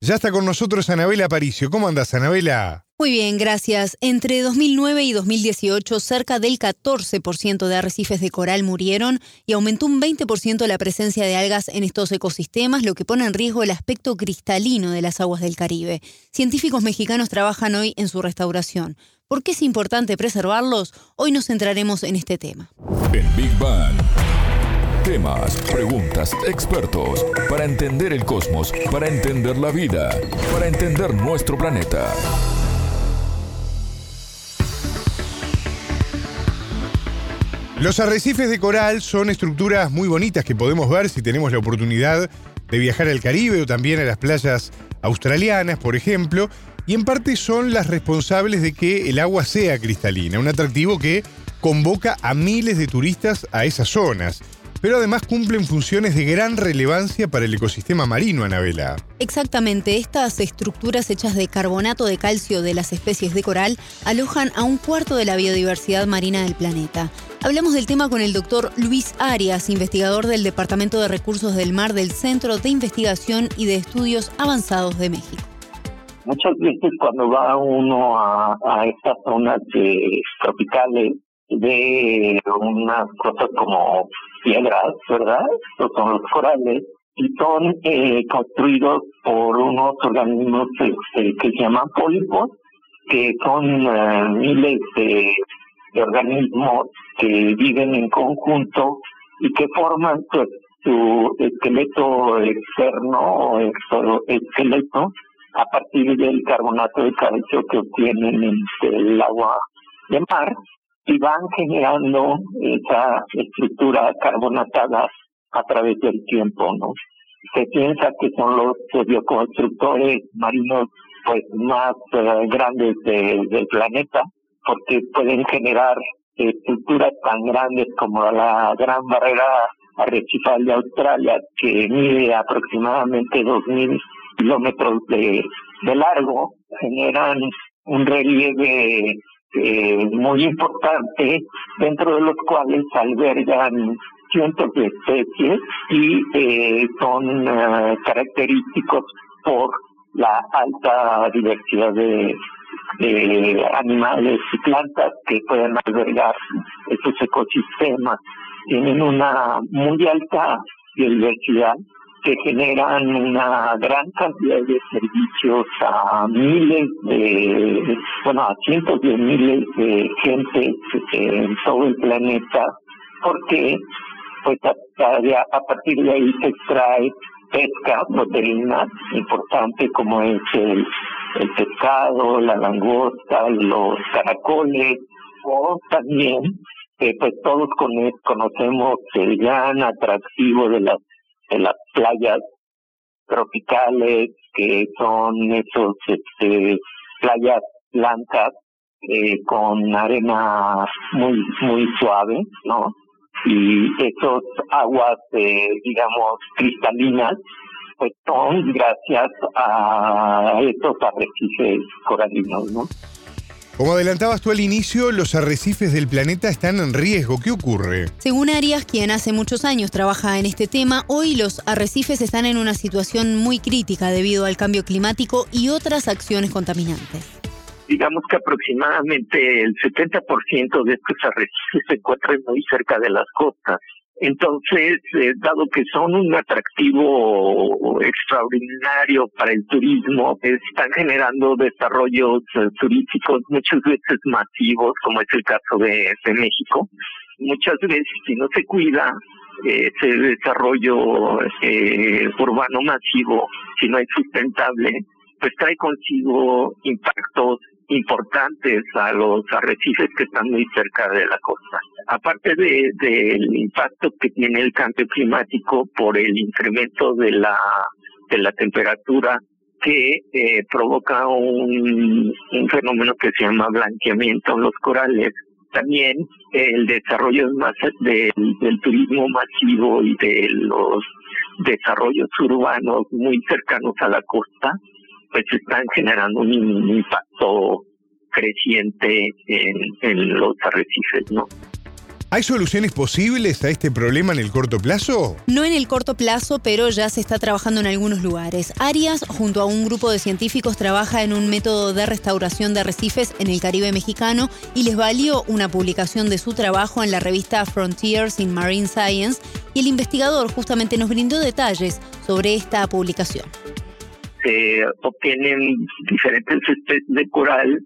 Ya está con nosotros Anabela Aparicio. ¿Cómo andas, Anabela? Muy bien, gracias. Entre 2009 y 2018, cerca del 14% de arrecifes de coral murieron y aumentó un 20% la presencia de algas en estos ecosistemas, lo que pone en riesgo el aspecto cristalino de las aguas del Caribe. Científicos mexicanos trabajan hoy en su restauración. ¿Por qué es importante preservarlos? Hoy nos centraremos en este tema. En Big Bang. Temas, preguntas, expertos, para entender el cosmos, para entender la vida, para entender nuestro planeta. Los arrecifes de coral son estructuras muy bonitas que podemos ver si tenemos la oportunidad de viajar al Caribe o también a las playas australianas, por ejemplo, y en parte son las responsables de que el agua sea cristalina, un atractivo que convoca a miles de turistas a esas zonas pero además cumplen funciones de gran relevancia para el ecosistema marino, Anabela. Exactamente, estas estructuras hechas de carbonato de calcio de las especies de coral alojan a un cuarto de la biodiversidad marina del planeta. Hablamos del tema con el doctor Luis Arias, investigador del Departamento de Recursos del Mar del Centro de Investigación y de Estudios Avanzados de México. Muchas veces cuando va uno a, estas zonas tropicales ve unas cosas como piedras, ¿verdad? Estos son los corales y son eh, construidos por unos organismos este, que se llaman pólipos, que son eh, miles de, organismos que viven en conjunto y que forman su, su esqueleto externo o esqueleto a partir del carbonato de calcio que obtienen del agua de mar y van generando esa estructura carbonatada a través del tiempo, ¿no? Se piensa que son los bioconstructores marinos pues más eh, grandes del planeta porque pueden generar estructuras tan grandes como la gran barrera arrecifal de Australia que mide aproximadamente 2.000 kilómetros de, de largo, generan un relieve eh, muy importante, dentro de los cuales albergan cientos de especies y eh, son eh, característicos por la alta diversidad de, animales y plantas que pueden albergar estos ecosistemas. Tienen una muy alta biodiversidad que generan una gran cantidad de servicios a miles de, bueno, a cientos de miles de gente en todo el planeta, porque pues a, partir de ahí se extrae pesca, proteína importante como es el, pescado, la langosta, los caracoles, o también eh, pues todos conocemos el gran atractivo de las en las playas tropicales que son esos este, playas blancas eh, con arena muy muy suave no y esos aguas eh, digamos cristalinas pues son gracias a estos arrecifes coralinos no como adelantabas tú al inicio, los arrecifes del planeta están en riesgo. ¿Qué ocurre? Según Arias, quien hace muchos años trabaja en este tema, hoy los arrecifes están en una situación muy crítica debido al cambio climático y otras acciones contaminantes. Digamos que aproximadamente el 70% de estos arrecifes se encuentran muy cerca de las costas entonces, eh, dado que son un atractivo extraordinario para el turismo, están generando desarrollos eh, turísticos muchas veces masivos, como es el caso de, México. Muchas veces, si no se cuida, ese desarrollo eh, urbano masivo, si no es sustentable, pues trae consigo impactos importantes a los arrecifes que están muy cerca de la costa. Aparte del de, impacto que tiene el cambio climático por el incremento de la, de la temperatura que eh, provoca un, fenómeno que se llama blanqueamiento en los corales, también el desarrollo más del turismo masivo y de los desarrollos urbanos muy cercanos a la costa, pues están generando un impacto creciente en, en los arrecifes, ¿no? ¿Hay soluciones posibles a este problema en el corto plazo? No en el corto plazo, pero ya se está trabajando en algunos lugares. Arias, junto a un grupo de científicos, trabaja en un método de restauración de arrecifes en el Caribe mexicano y les valió una publicación de su trabajo en la revista Frontiers in Marine Science y el investigador justamente nos brindó detalles sobre esta publicación. Se obtienen diferentes especies de coral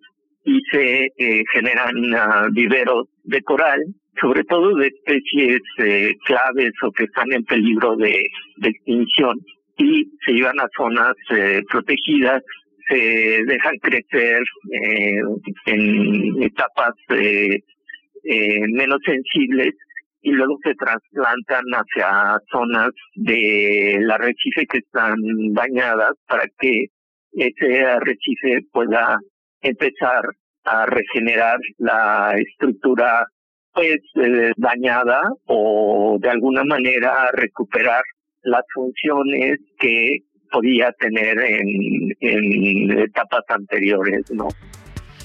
y se eh, generan uh, viveros de coral sobre todo de especies eh, claves o que están en peligro de, extinción. Y se llevan a zonas eh, protegidas, se dejan crecer eh, en etapas menos sensibles y luego se trasplantan hacia zonas del arrecife que están dañadas para que ese arrecife pueda empezar a regenerar la estructura pues eh, dañada o de alguna manera recuperar las funciones que podía tener en, en etapas anteriores, ¿no?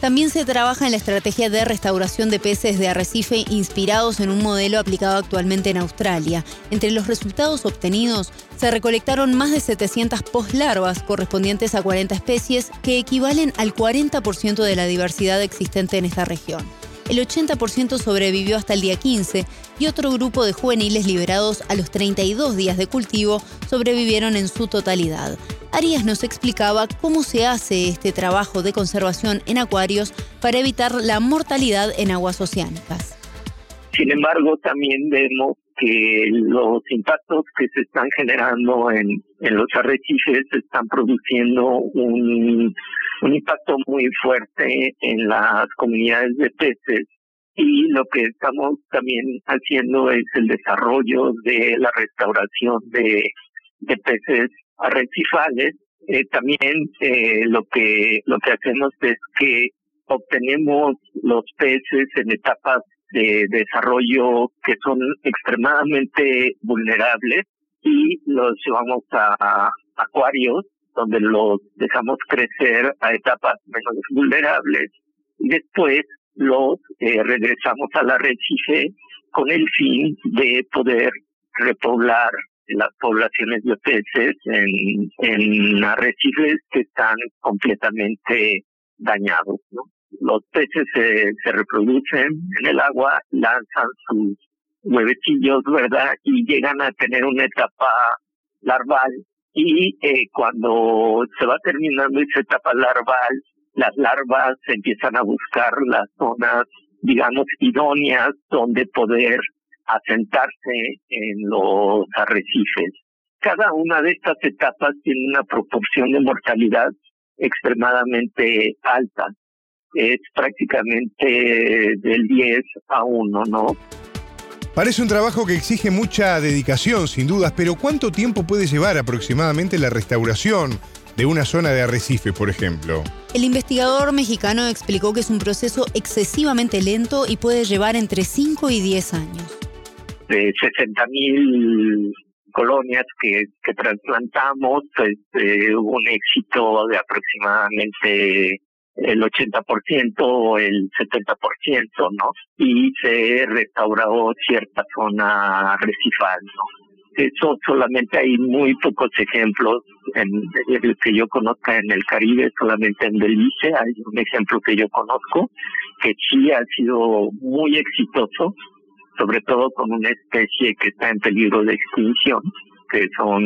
También se trabaja en la estrategia de restauración de peces de arrecife inspirados en un modelo aplicado actualmente en Australia. Entre los resultados obtenidos se recolectaron más de 700 postlarvas correspondientes a 40 especies que equivalen al 40% de la diversidad existente en esta región el 80% sobrevivió hasta el día 15 y otro grupo de juveniles liberados a los 32 días de cultivo sobrevivieron en su totalidad. Arias nos explicaba cómo se hace este trabajo de conservación en acuarios para evitar la mortalidad en aguas oceánicas. Sin embargo, también vemos que los impactos que se están generando en, los arrecifes están produciendo un impacto muy fuerte en las comunidades de peces y lo que estamos también haciendo es el desarrollo de la restauración de peces arrecifales. Eh, también eh, lo que lo que hacemos es que obtenemos los peces en etapas de desarrollo que son extremadamente vulnerables y los llevamos a acuarios donde los dejamos crecer a etapas menos vulnerables y después los eh, regresamos al arrecife con el fin de poder repoblar las poblaciones de peces en, en arrecifes que están completamente dañados. ¿no? Los peces se, reproducen en el agua, lanzan sus huevecillos, ¿verdad? Y llegan a tener una etapa larval y eh, cuando se va terminando esa etapa larval, las larvas empiezan a buscar las zonas, digamos, idóneas donde poder asentarse en los arrecifes. Cada una de estas etapas tiene una proporción de mortalidad extremadamente alta. Es prácticamente del 10 a 1, ¿no? Parece un trabajo que exige mucha dedicación, sin dudas, pero ¿cuánto tiempo puede llevar aproximadamente la restauración de una zona de arrecife, por ejemplo? El investigador mexicano explicó que es un proceso excesivamente lento y puede llevar entre 5 y 10 años. De 60.000 colonias que, que trasplantamos, hubo un éxito de aproximadamente el 80% o el 70%, ¿no? Y se restauró cierta zona arrecifal, ¿no? Eso solamente hay muy pocos ejemplos en el que yo conozca en el Caribe, solamente en Belice hay un ejemplo que yo conozco que sí ha sido muy exitoso, sobre todo con una especie que está en peligro de extinción que son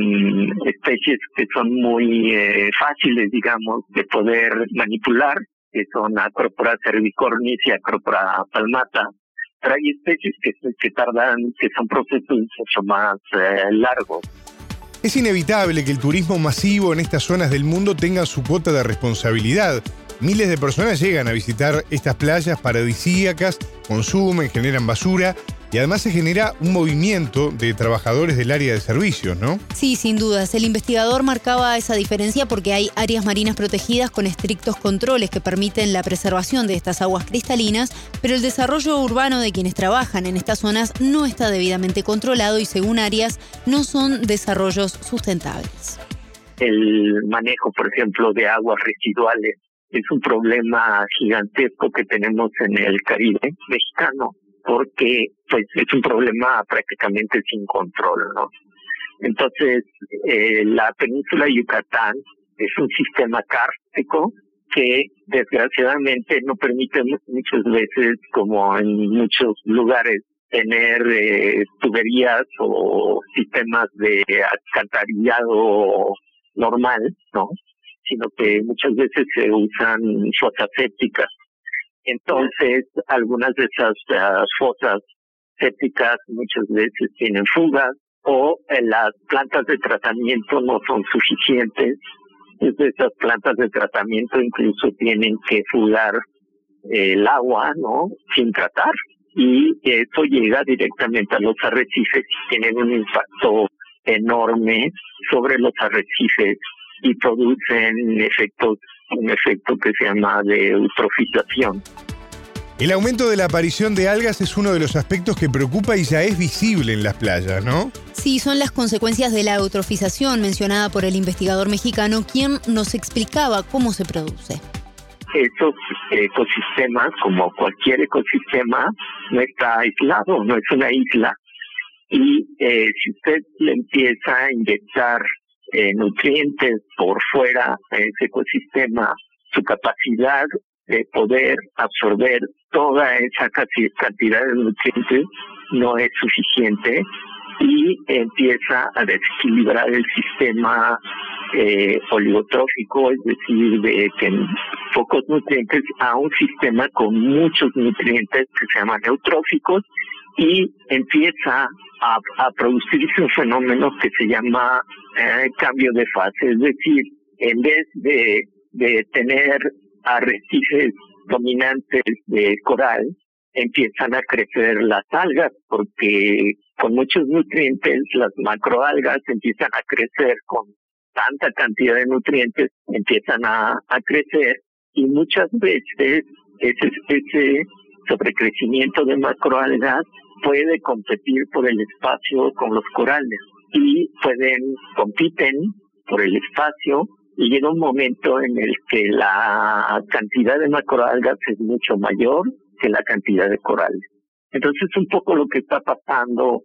especies que son muy eh, fáciles, digamos, de poder manipular, que son Acropora cervicornis y Acropora palmata. Pero hay especies que, tardan, que son procesos mucho más eh, largos. Es inevitable que el turismo masivo en estas zonas del mundo tenga su cuota de responsabilidad. Miles de personas llegan a visitar estas playas paradisíacas, consumen, generan basura y además se genera un movimiento de trabajadores del área de servicios, ¿no? Sí, sin dudas. El investigador marcaba esa diferencia porque hay áreas marinas protegidas con estrictos controles que permiten la preservación de estas aguas cristalinas, pero el desarrollo urbano de quienes trabajan en estas zonas no está debidamente controlado y según áreas no son desarrollos sustentables. El manejo, por ejemplo, de aguas residuales es un problema gigantesco que tenemos en el Caribe mexicano porque pues es un problema prácticamente sin control, ¿no? Entonces, eh, la península de Yucatán es un sistema kárstico que desgraciadamente no permite muchas veces, como en muchos lugares, tener eh, tuberías o sistemas de alcantarillado normal, ¿no? Sino que muchas veces se usan fosas sépticas entonces, algunas de esas uh, fosas sépticas muchas veces tienen fugas o eh, las plantas de tratamiento no son suficientes. Entonces, esas plantas de tratamiento incluso tienen que fugar eh, el agua, ¿no? Sin tratar. Y eso llega directamente a los arrecifes y tienen un impacto enorme sobre los arrecifes y producen efectos un efecto que se llama de eutrofización. El aumento de la aparición de algas es uno de los aspectos que preocupa y ya es visible en las playas, ¿no? Sí, son las consecuencias de la eutrofización mencionada por el investigador mexicano, quien nos explicaba cómo se produce. Estos ecosistemas, como cualquier ecosistema, no está aislado, no es una isla. Y eh, si usted le empieza a inyectar eh, nutrientes por fuera de ese ecosistema, su capacidad de poder absorber toda esa cantidad de nutrientes no es suficiente y empieza a desequilibrar el sistema eh, oligotrófico, es decir, de pocos nutrientes a un sistema con muchos nutrientes que se llaman neutróficos y empieza a, producirse un fenómeno que se llama eh, cambio de fase, es decir, en vez de, tener arrecifes dominantes de coral, empiezan a crecer las algas porque con muchos nutrientes las macroalgas empiezan a crecer con tanta cantidad de nutrientes, empiezan a, a crecer y muchas veces ese, ese sobrecrecimiento de macroalgas puede competir por el espacio con los corales y pueden, compiten por el espacio y llega un momento en el que la cantidad de macroalgas es mucho mayor que la cantidad de corales. Entonces es un poco lo que está pasando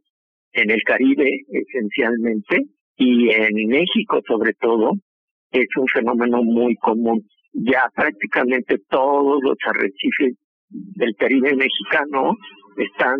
en el Caribe esencialmente y en México sobre todo es un fenómeno muy común. Ya prácticamente todos los arrecifes del Caribe mexicano están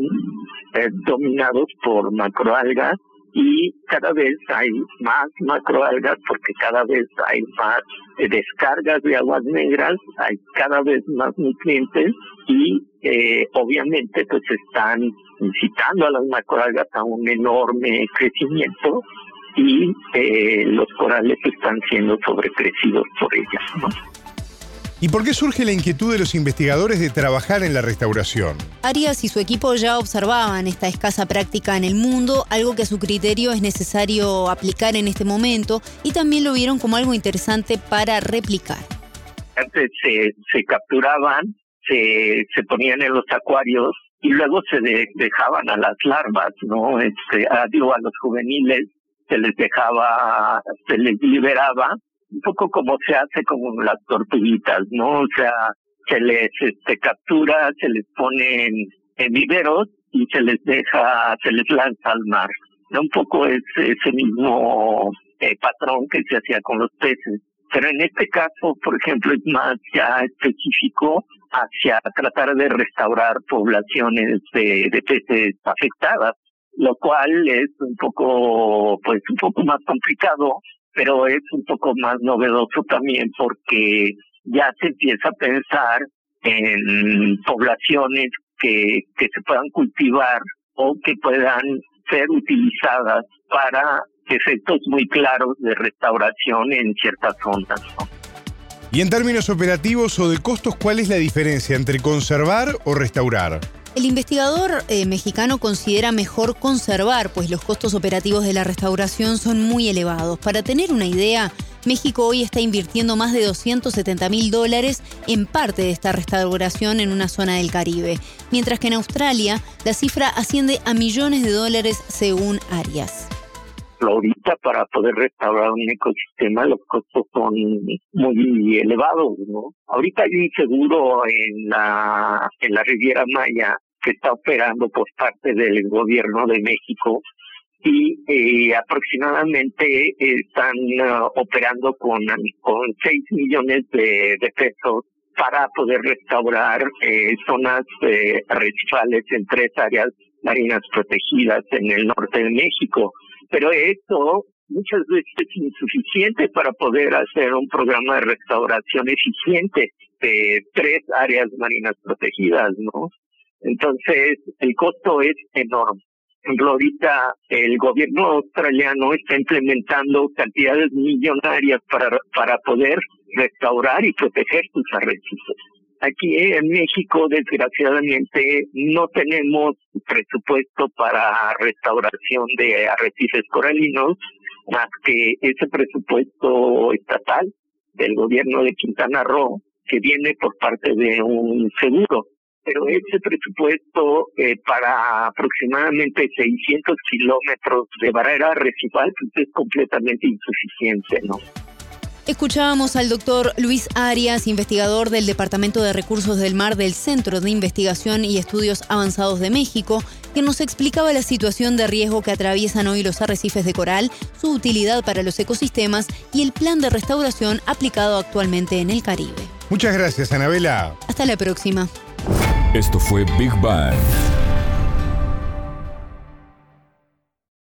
eh, dominados por macroalgas y cada vez hay más macroalgas porque cada vez hay más eh, descargas de aguas negras, hay cada vez más nutrientes y eh, obviamente pues están incitando a las macroalgas a un enorme crecimiento y los corales están siendo sobrecrecidos por ellas. ¿Y por qué surge la inquietud de los investigadores de trabajar en la restauración? Arias y su equipo ya observaban esta escasa práctica en el mundo, algo que a su criterio es necesario aplicar en este momento, y también lo vieron como algo interesante para replicar. Antes se, se capturaban, se, se ponían en los acuarios y luego se dejaban a las larvas, ¿no? Este, a, digo, a los juveniles se les dejaba, se les liberaba un poco como se hace con las tortuguitas, ¿no? O sea, se les este, captura, se les pone en, viveros y se les deja, se les lanza al mar. Un poco es ese mismo eh, patrón que se hacía con los peces. Pero en este caso, por ejemplo, es más ya específico hacia tratar de restaurar poblaciones de, de peces afectadas, lo cual es un poco, pues un poco más complicado pero es un poco más novedoso también porque ya se empieza a pensar en poblaciones que, que se puedan cultivar o que puedan ser utilizadas para efectos muy claros de restauración en ciertas zonas. Y en términos operativos o de costos, ¿cuál es la diferencia entre conservar o restaurar? El investigador eh, mexicano considera mejor conservar, pues los costos operativos de la restauración son muy elevados. Para tener una idea, México hoy está invirtiendo más de 270 mil dólares en parte de esta restauración en una zona del Caribe, mientras que en Australia la cifra asciende a millones de dólares según Arias ahorita para poder restaurar un ecosistema los costos son muy elevados, ¿no? Ahorita hay un seguro en la en la Riviera Maya que está operando por parte del gobierno de México y eh, aproximadamente están uh, operando con, con 6 millones de, pesos para poder restaurar eh, zonas eh, en tres áreas marinas protegidas en el norte de México. Pero eso muchas veces es insuficiente para poder hacer un programa de restauración eficiente de tres áreas marinas protegidas, ¿no? Entonces, el costo es enorme. Ahorita el gobierno australiano está implementando cantidades millonarias para, para poder restaurar y proteger sus arrecifes. Aquí en México, desgraciadamente, no tenemos presupuesto para restauración de arrecifes coralinos, más que ese presupuesto estatal del gobierno de Quintana Roo, que viene por parte de un seguro pero ese presupuesto eh, para aproximadamente 600 kilómetros de barrera recifal pues, es completamente insuficiente, ¿no? Escuchábamos al doctor Luis Arias, investigador del Departamento de Recursos del Mar del Centro de Investigación y Estudios Avanzados de México, que nos explicaba la situación de riesgo que atraviesan hoy los arrecifes de coral, su utilidad para los ecosistemas y el plan de restauración aplicado actualmente en el Caribe. Muchas gracias, Anabela. Hasta la próxima. Esto fue Big Bang.